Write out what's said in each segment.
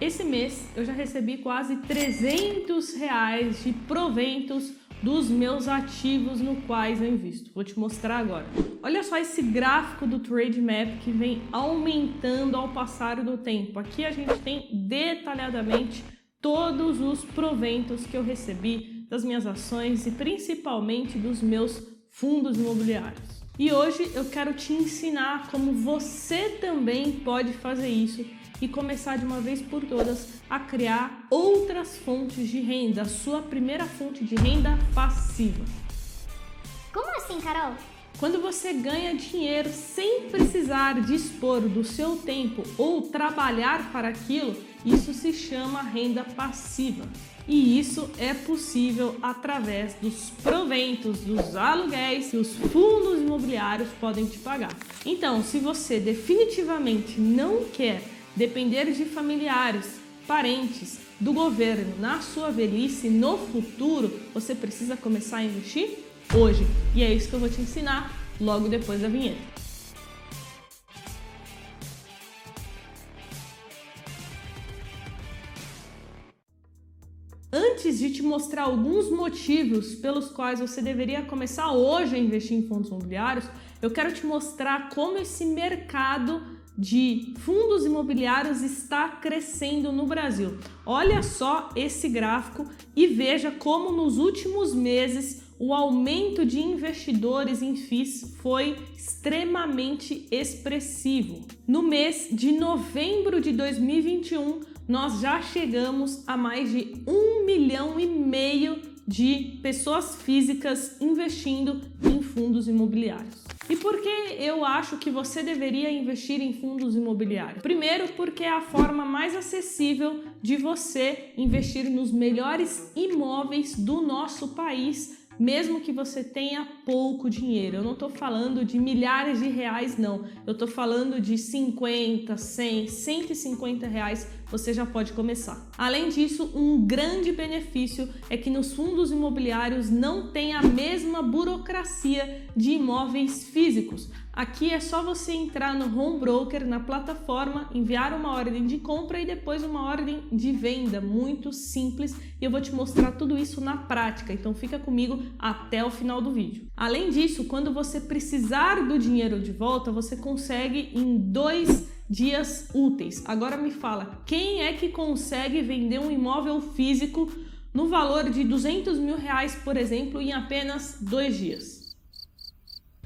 esse mês eu já recebi quase 300 reais de proventos dos meus ativos no quais eu invisto. Vou te mostrar agora. Olha só esse gráfico do Trade Map que vem aumentando ao passar do tempo. Aqui a gente tem detalhadamente todos os proventos que eu recebi das minhas ações e principalmente dos meus fundos imobiliários. E hoje eu quero te ensinar como você também pode fazer isso e começar de uma vez por todas a criar outras fontes de renda, a sua primeira fonte de renda passiva. Como assim, Carol? Quando você ganha dinheiro sem precisar dispor do seu tempo ou trabalhar para aquilo, isso se chama renda passiva. E isso é possível através dos proventos dos aluguéis que os fundos imobiliários podem te pagar. Então, se você definitivamente não quer depender de familiares, parentes, do governo na sua velhice, no futuro, você precisa começar a investir hoje. E é isso que eu vou te ensinar logo depois da vinheta. De te mostrar alguns motivos pelos quais você deveria começar hoje a investir em fundos imobiliários, eu quero te mostrar como esse mercado de fundos imobiliários está crescendo no Brasil. Olha só esse gráfico e veja como nos últimos meses o aumento de investidores em FIIs foi extremamente expressivo. No mês de novembro de 2021, nós já chegamos a mais de um milhão e meio de pessoas físicas investindo em fundos imobiliários. E por que eu acho que você deveria investir em fundos imobiliários? Primeiro, porque é a forma mais acessível de você investir nos melhores imóveis do nosso país mesmo que você tenha pouco dinheiro. Eu não estou falando de milhares de reais, não. Eu estou falando de 50, 100, 150 reais. Você já pode começar. Além disso, um grande benefício é que nos fundos imobiliários não tem a mesma burocracia de imóveis físicos. Aqui é só você entrar no home broker, na plataforma, enviar uma ordem de compra e depois uma ordem de venda, muito simples. E eu vou te mostrar tudo isso na prática, então fica comigo até o final do vídeo. Além disso, quando você precisar do dinheiro de volta, você consegue em dois dias úteis. Agora me fala, quem é que consegue vender um imóvel físico no valor de 200 mil reais, por exemplo, em apenas dois dias?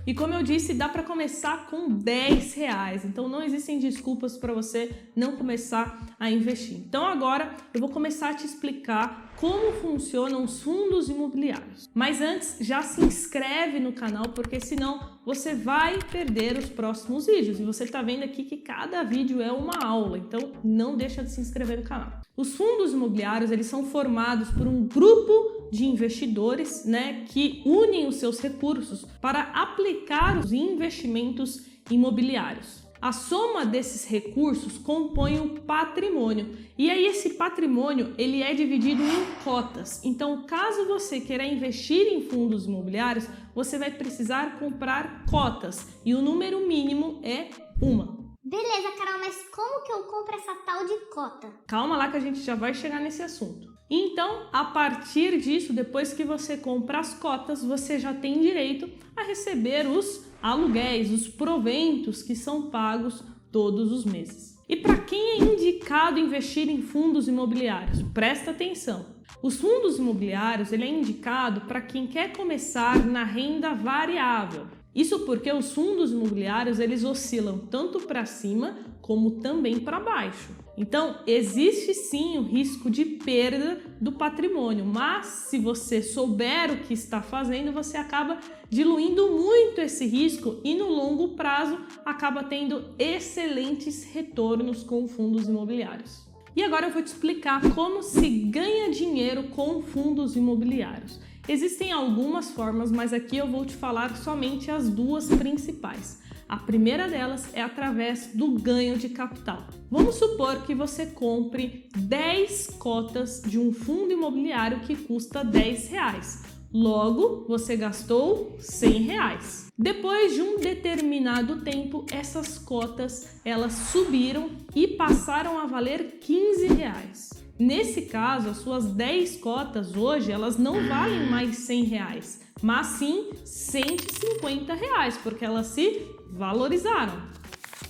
E como eu disse, dá para começar com 10 reais. Então não existem desculpas para você não começar a investir. Então agora eu vou começar a te explicar como funcionam os fundos imobiliários. Mas antes, já se inscreve no canal porque senão você vai perder os próximos vídeos. E você está vendo aqui que cada vídeo é uma aula, então não deixa de se inscrever no canal. Os fundos imobiliários, eles são formados por um grupo de investidores, né, que unem os seus recursos para aplicar os investimentos imobiliários. A soma desses recursos compõe o patrimônio. E aí esse patrimônio, ele é dividido em cotas. Então, caso você queira investir em fundos imobiliários, você vai precisar comprar cotas, e o número mínimo é uma. Beleza, Carol, mas como que eu compro essa tal de cota? Calma lá que a gente já vai chegar nesse assunto. Então, a partir disso, depois que você compra as cotas, você já tem direito a receber os aluguéis, os proventos que são pagos todos os meses. E para quem é indicado investir em fundos imobiliários? Presta atenção. Os fundos imobiliários ele é indicado para quem quer começar na renda variável. Isso porque os fundos imobiliários eles oscilam tanto para cima como também para baixo. Então, existe sim o risco de perda do patrimônio, mas se você souber o que está fazendo, você acaba diluindo muito esse risco e no longo prazo acaba tendo excelentes retornos com fundos imobiliários. E agora eu vou te explicar como se ganha dinheiro com fundos imobiliários. Existem algumas formas, mas aqui eu vou te falar somente as duas principais. A primeira delas é através do ganho de capital. Vamos supor que você compre 10 cotas de um fundo imobiliário que custa 10 reais. Logo, você gastou 100 reais. Depois de um determinado tempo, essas cotas elas subiram e passaram a valer 15 reais. Nesse caso, as suas 10 cotas hoje elas não valem mais 100 reais, mas sim 150 reais, porque elas se valorizaram.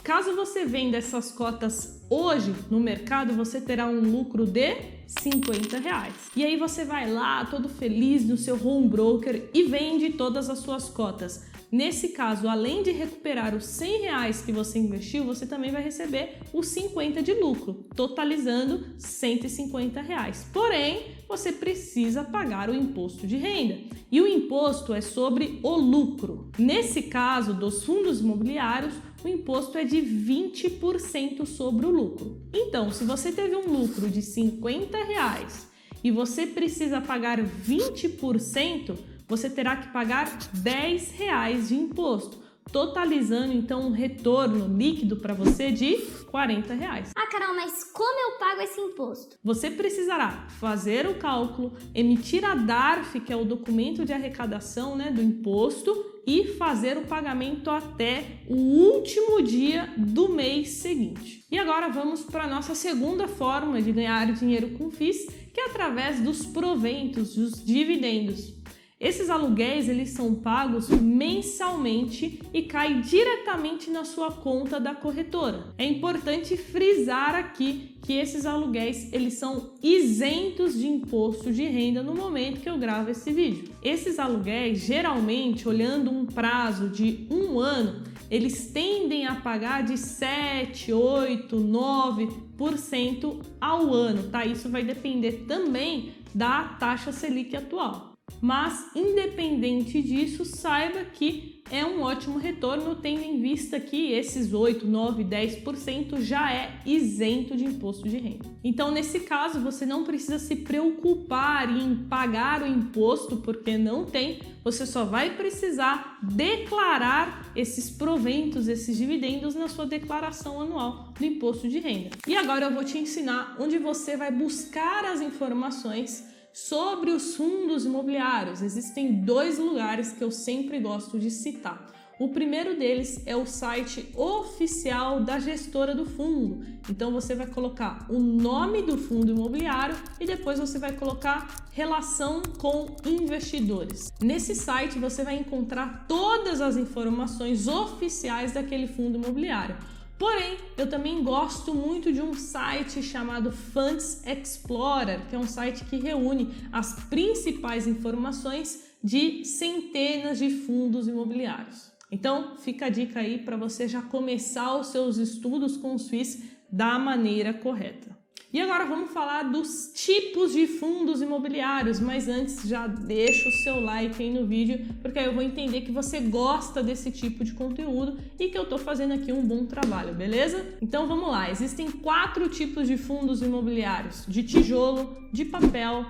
Caso você venda essas cotas hoje no mercado, você terá um lucro de 50 reais. E aí você vai lá, todo feliz no seu home broker e vende todas as suas cotas. Nesse caso, além de recuperar os 100 reais que você investiu, você também vai receber os 50 de lucro, totalizando 150 reais. Porém, você precisa pagar o imposto de renda. E o imposto é sobre o lucro. Nesse caso dos fundos imobiliários, o imposto é de 20% sobre o lucro. Então, se você teve um lucro de 50 reais e você precisa pagar 20%, você terá que pagar 10 reais de imposto totalizando então um retorno líquido para você de 40 reais. Ah, Carol, mas como eu pago esse imposto? Você precisará fazer o cálculo, emitir a DARF, que é o documento de arrecadação né, do imposto, e fazer o pagamento até o último dia do mês seguinte. E agora vamos para a nossa segunda forma de ganhar dinheiro com FIIs, que é através dos proventos, dos dividendos. Esses aluguéis eles são pagos mensalmente e caem diretamente na sua conta da corretora. É importante frisar aqui que esses aluguéis eles são isentos de imposto de renda no momento que eu gravo esse vídeo. Esses aluguéis, geralmente, olhando um prazo de um ano, eles tendem a pagar de 7, 8, 9% ao ano, tá? Isso vai depender também da taxa Selic atual mas independente disso, saiba que é um ótimo retorno, tendo em vista que esses 8, 9, 10% já é isento de imposto de renda. Então, nesse caso, você não precisa se preocupar em pagar o imposto, porque não tem, você só vai precisar declarar esses proventos, esses dividendos na sua declaração anual do imposto de renda. E agora eu vou te ensinar onde você vai buscar as informações Sobre os fundos imobiliários, existem dois lugares que eu sempre gosto de citar. O primeiro deles é o site oficial da gestora do fundo. Então você vai colocar o nome do fundo imobiliário e depois você vai colocar relação com investidores. Nesse site você vai encontrar todas as informações oficiais daquele fundo imobiliário. Porém, eu também gosto muito de um site chamado Funds Explorer, que é um site que reúne as principais informações de centenas de fundos imobiliários. Então, fica a dica aí para você já começar os seus estudos com os FIIs da maneira correta. E agora vamos falar dos tipos de fundos imobiliários, mas antes já deixa o seu like aí no vídeo, porque aí eu vou entender que você gosta desse tipo de conteúdo e que eu tô fazendo aqui um bom trabalho, beleza? Então vamos lá, existem quatro tipos de fundos imobiliários: de tijolo, de papel,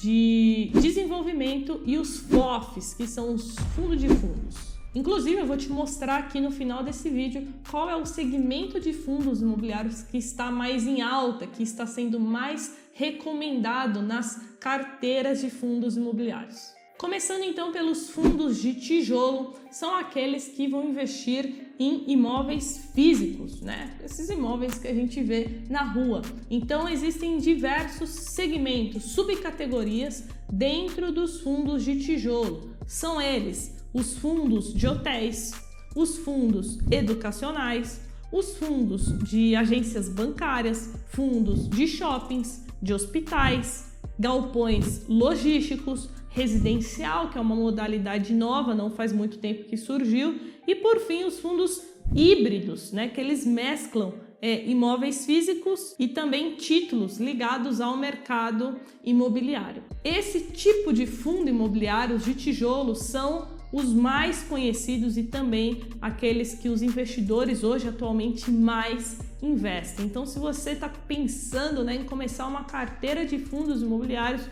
de desenvolvimento e os FOFs, que são os fundos de fundos. Inclusive, eu vou te mostrar aqui no final desse vídeo qual é o segmento de fundos imobiliários que está mais em alta, que está sendo mais recomendado nas carteiras de fundos imobiliários. Começando então pelos fundos de tijolo, são aqueles que vão investir em imóveis físicos, né? Esses imóveis que a gente vê na rua. Então existem diversos segmentos, subcategorias dentro dos fundos de tijolo. São eles os fundos de hotéis, os fundos educacionais, os fundos de agências bancárias, fundos de shoppings, de hospitais, galpões logísticos, residencial, que é uma modalidade nova, não faz muito tempo que surgiu, e por fim os fundos híbridos, né, que eles mesclam é, imóveis físicos e também títulos ligados ao mercado imobiliário. Esse tipo de fundo imobiliário de tijolo são os mais conhecidos e também aqueles que os investidores hoje atualmente mais investem. Então, se você está pensando né, em começar uma carteira de fundos imobiliários,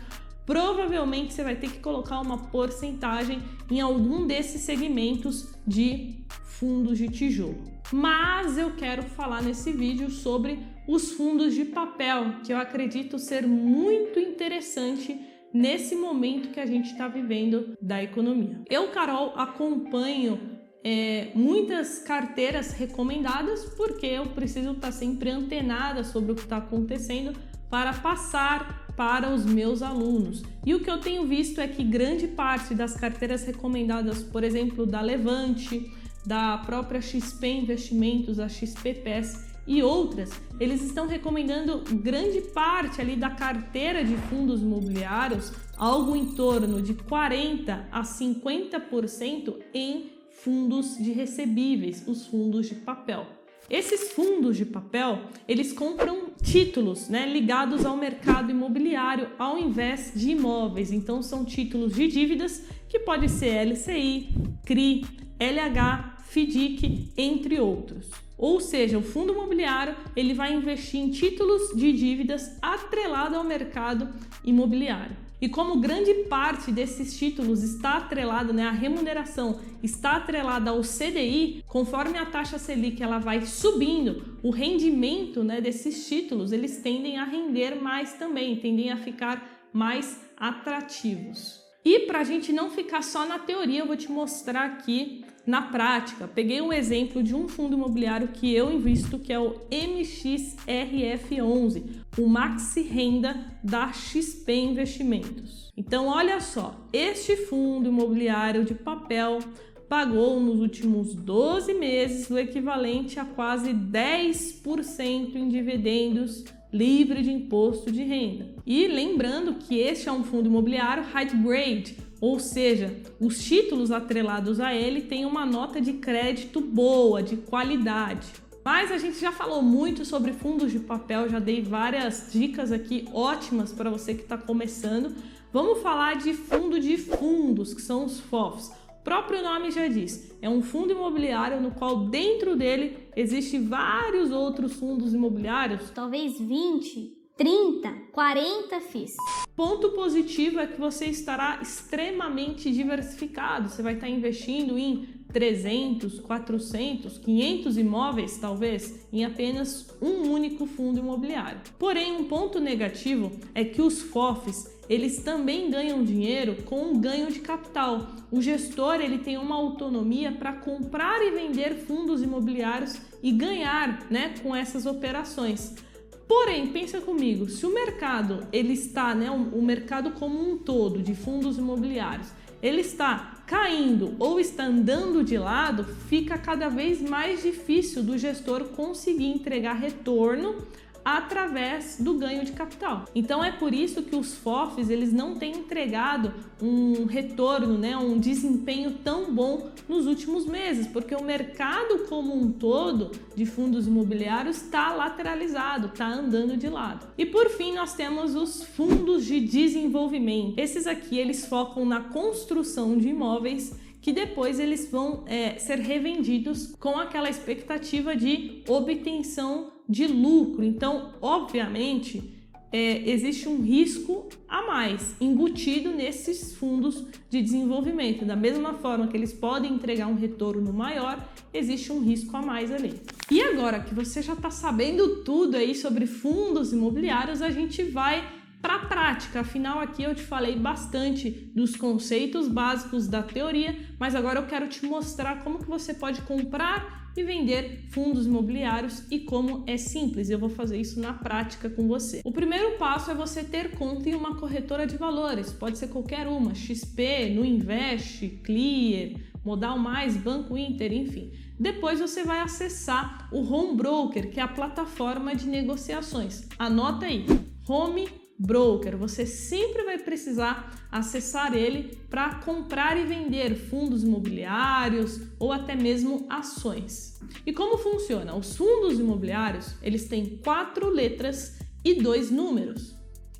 provavelmente você vai ter que colocar uma porcentagem em algum desses segmentos de fundos de tijolo. Mas eu quero falar nesse vídeo sobre os fundos de papel, que eu acredito ser muito interessante nesse momento que a gente está vivendo da economia. Eu, Carol, acompanho é, muitas carteiras recomendadas porque eu preciso estar tá sempre antenada sobre o que está acontecendo para passar para os meus alunos. E o que eu tenho visto é que grande parte das carteiras recomendadas, por exemplo, da Levante, da própria XP Investimentos, a XP PES e outras, eles estão recomendando grande parte ali da carteira de fundos imobiliários, algo em torno de 40 a 50% em fundos de recebíveis, os fundos de papel. Esses fundos de papel, eles compram títulos, né, ligados ao mercado imobiliário ao invés de imóveis. Então são títulos de dívidas que pode ser LCI, CRI, LH, FDIC, entre outros. Ou seja, o fundo imobiliário ele vai investir em títulos de dívidas atrelado ao mercado imobiliário. E como grande parte desses títulos está atrelada, né, a remuneração está atrelada ao CDI, conforme a taxa Selic ela vai subindo, o rendimento né, desses títulos eles tendem a render mais também, tendem a ficar mais atrativos. E para a gente não ficar só na teoria, eu vou te mostrar aqui na prática. Peguei um exemplo de um fundo imobiliário que eu invisto, que é o MXRF11, o Maxi Renda da XP Investimentos. Então, olha só, este fundo imobiliário de papel pagou nos últimos 12 meses o equivalente a quase 10% em dividendos livre de imposto de renda. E lembrando que este é um fundo imobiliário high grade, ou seja, os títulos atrelados a ele têm uma nota de crédito boa, de qualidade. Mas a gente já falou muito sobre fundos de papel, já dei várias dicas aqui ótimas para você que está começando. Vamos falar de fundo de fundos, que são os FOFs próprio nome já diz, é um fundo imobiliário no qual dentro dele existem vários outros fundos imobiliários. Talvez 20, 30, 40 FIIs. Ponto positivo é que você estará extremamente diversificado. Você vai estar investindo em 300, 400, 500 imóveis, talvez, em apenas um único fundo imobiliário. Porém, um ponto negativo é que os FOFs eles também ganham dinheiro com o ganho de capital. O gestor ele tem uma autonomia para comprar e vender fundos imobiliários e ganhar, né, com essas operações. Porém, pensa comigo, se o mercado ele está, né, o mercado como um todo de fundos imobiliários, ele está caindo ou está andando de lado, fica cada vez mais difícil do gestor conseguir entregar retorno através do ganho de capital. Então é por isso que os FOFs eles não têm entregado um retorno, né, um desempenho tão bom nos últimos meses, porque o mercado como um todo de fundos imobiliários está lateralizado, está andando de lado. E por fim nós temos os fundos de desenvolvimento. Esses aqui eles focam na construção de imóveis que depois eles vão é, ser revendidos com aquela expectativa de obtenção de lucro. Então, obviamente, é, existe um risco a mais embutido nesses fundos de desenvolvimento. Da mesma forma que eles podem entregar um retorno maior, existe um risco a mais ali. E agora que você já está sabendo tudo aí sobre fundos imobiliários, a gente vai para a prática. Afinal, aqui eu te falei bastante dos conceitos básicos da teoria, mas agora eu quero te mostrar como que você pode comprar e vender fundos imobiliários e como é simples. Eu vou fazer isso na prática com você. O primeiro passo é você ter conta em uma corretora de valores, pode ser qualquer uma, XP, no Invest, Clear, Modal Mais, Banco Inter, enfim. Depois você vai acessar o Home Broker, que é a plataforma de negociações. Anota aí, Home broker. Você sempre vai precisar acessar ele para comprar e vender fundos imobiliários ou até mesmo ações. E como funciona? Os fundos imobiliários eles têm quatro letras e dois números.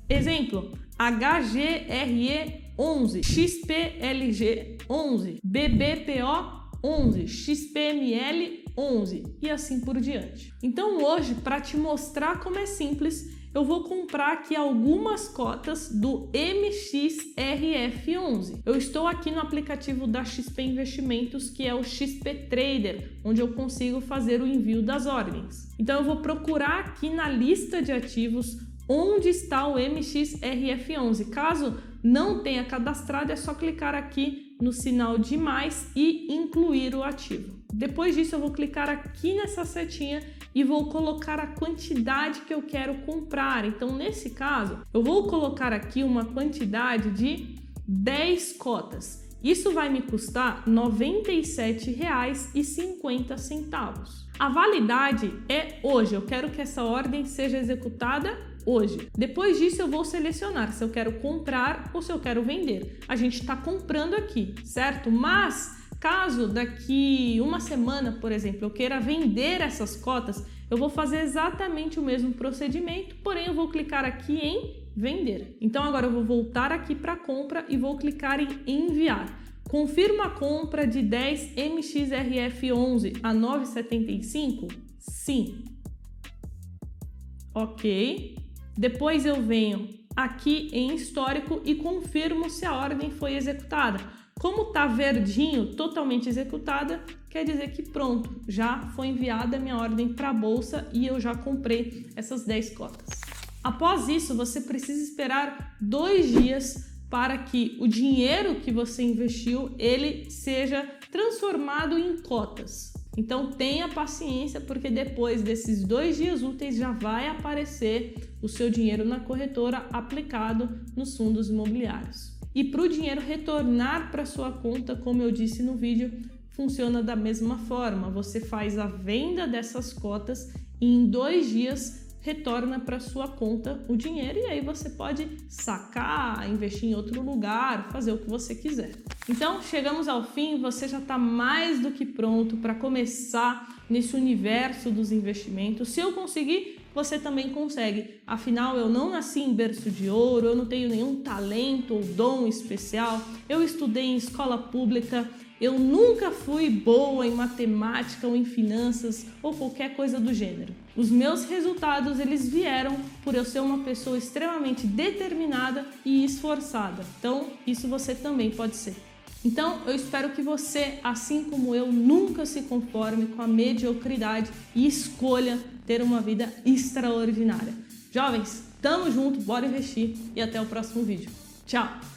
Exemplo: HGRE 11, XPLG 11, BBPO 11, XPML 11 e assim por diante. Então hoje, para te mostrar como é simples, eu vou comprar aqui algumas cotas do MXRF11. Eu estou aqui no aplicativo da XP Investimentos, que é o XP Trader, onde eu consigo fazer o envio das ordens. Então eu vou procurar aqui na lista de ativos onde está o MXRF11. Caso não tenha cadastrado, é só clicar aqui no sinal de mais e incluir o ativo. Depois disso, eu vou clicar aqui nessa setinha e vou colocar a quantidade que eu quero comprar. Então, nesse caso, eu vou colocar aqui uma quantidade de 10 cotas. Isso vai me custar R$ 97,50. A validade é hoje. Eu quero que essa ordem seja executada hoje. Depois disso, eu vou selecionar se eu quero comprar ou se eu quero vender. A gente está comprando aqui, certo? Mas caso daqui uma semana, por exemplo, eu queira vender essas cotas, eu vou fazer exatamente o mesmo procedimento, porém eu vou clicar aqui em vender. Então agora eu vou voltar aqui para compra e vou clicar em enviar. Confirma a compra de 10 MXRF11 a 9,75? Sim. Ok. Depois eu venho aqui em histórico e confirmo se a ordem foi executada. Como tá verdinho, totalmente executada, quer dizer que pronto, já foi enviada a minha ordem para a bolsa e eu já comprei essas 10 cotas. Após isso, você precisa esperar dois dias para que o dinheiro que você investiu ele seja transformado em cotas. Então tenha paciência, porque depois desses dois dias úteis já vai aparecer o seu dinheiro na corretora aplicado nos fundos imobiliários. E para o dinheiro retornar para sua conta, como eu disse no vídeo, funciona da mesma forma. Você faz a venda dessas cotas e em dois dias retorna para sua conta o dinheiro e aí você pode sacar, investir em outro lugar, fazer o que você quiser. Então, chegamos ao fim, você já está mais do que pronto para começar nesse universo dos investimentos. Se eu conseguir, você também consegue. Afinal, eu não nasci em berço de ouro, eu não tenho nenhum talento ou dom especial. Eu estudei em escola pública, eu nunca fui boa em matemática ou em finanças ou qualquer coisa do gênero. Os meus resultados eles vieram por eu ser uma pessoa extremamente determinada e esforçada. Então, isso você também pode ser. Então, eu espero que você, assim como eu, nunca se conforme com a mediocridade e escolha ter uma vida extraordinária. Jovens, tamo junto, bora investir e até o próximo vídeo. Tchau!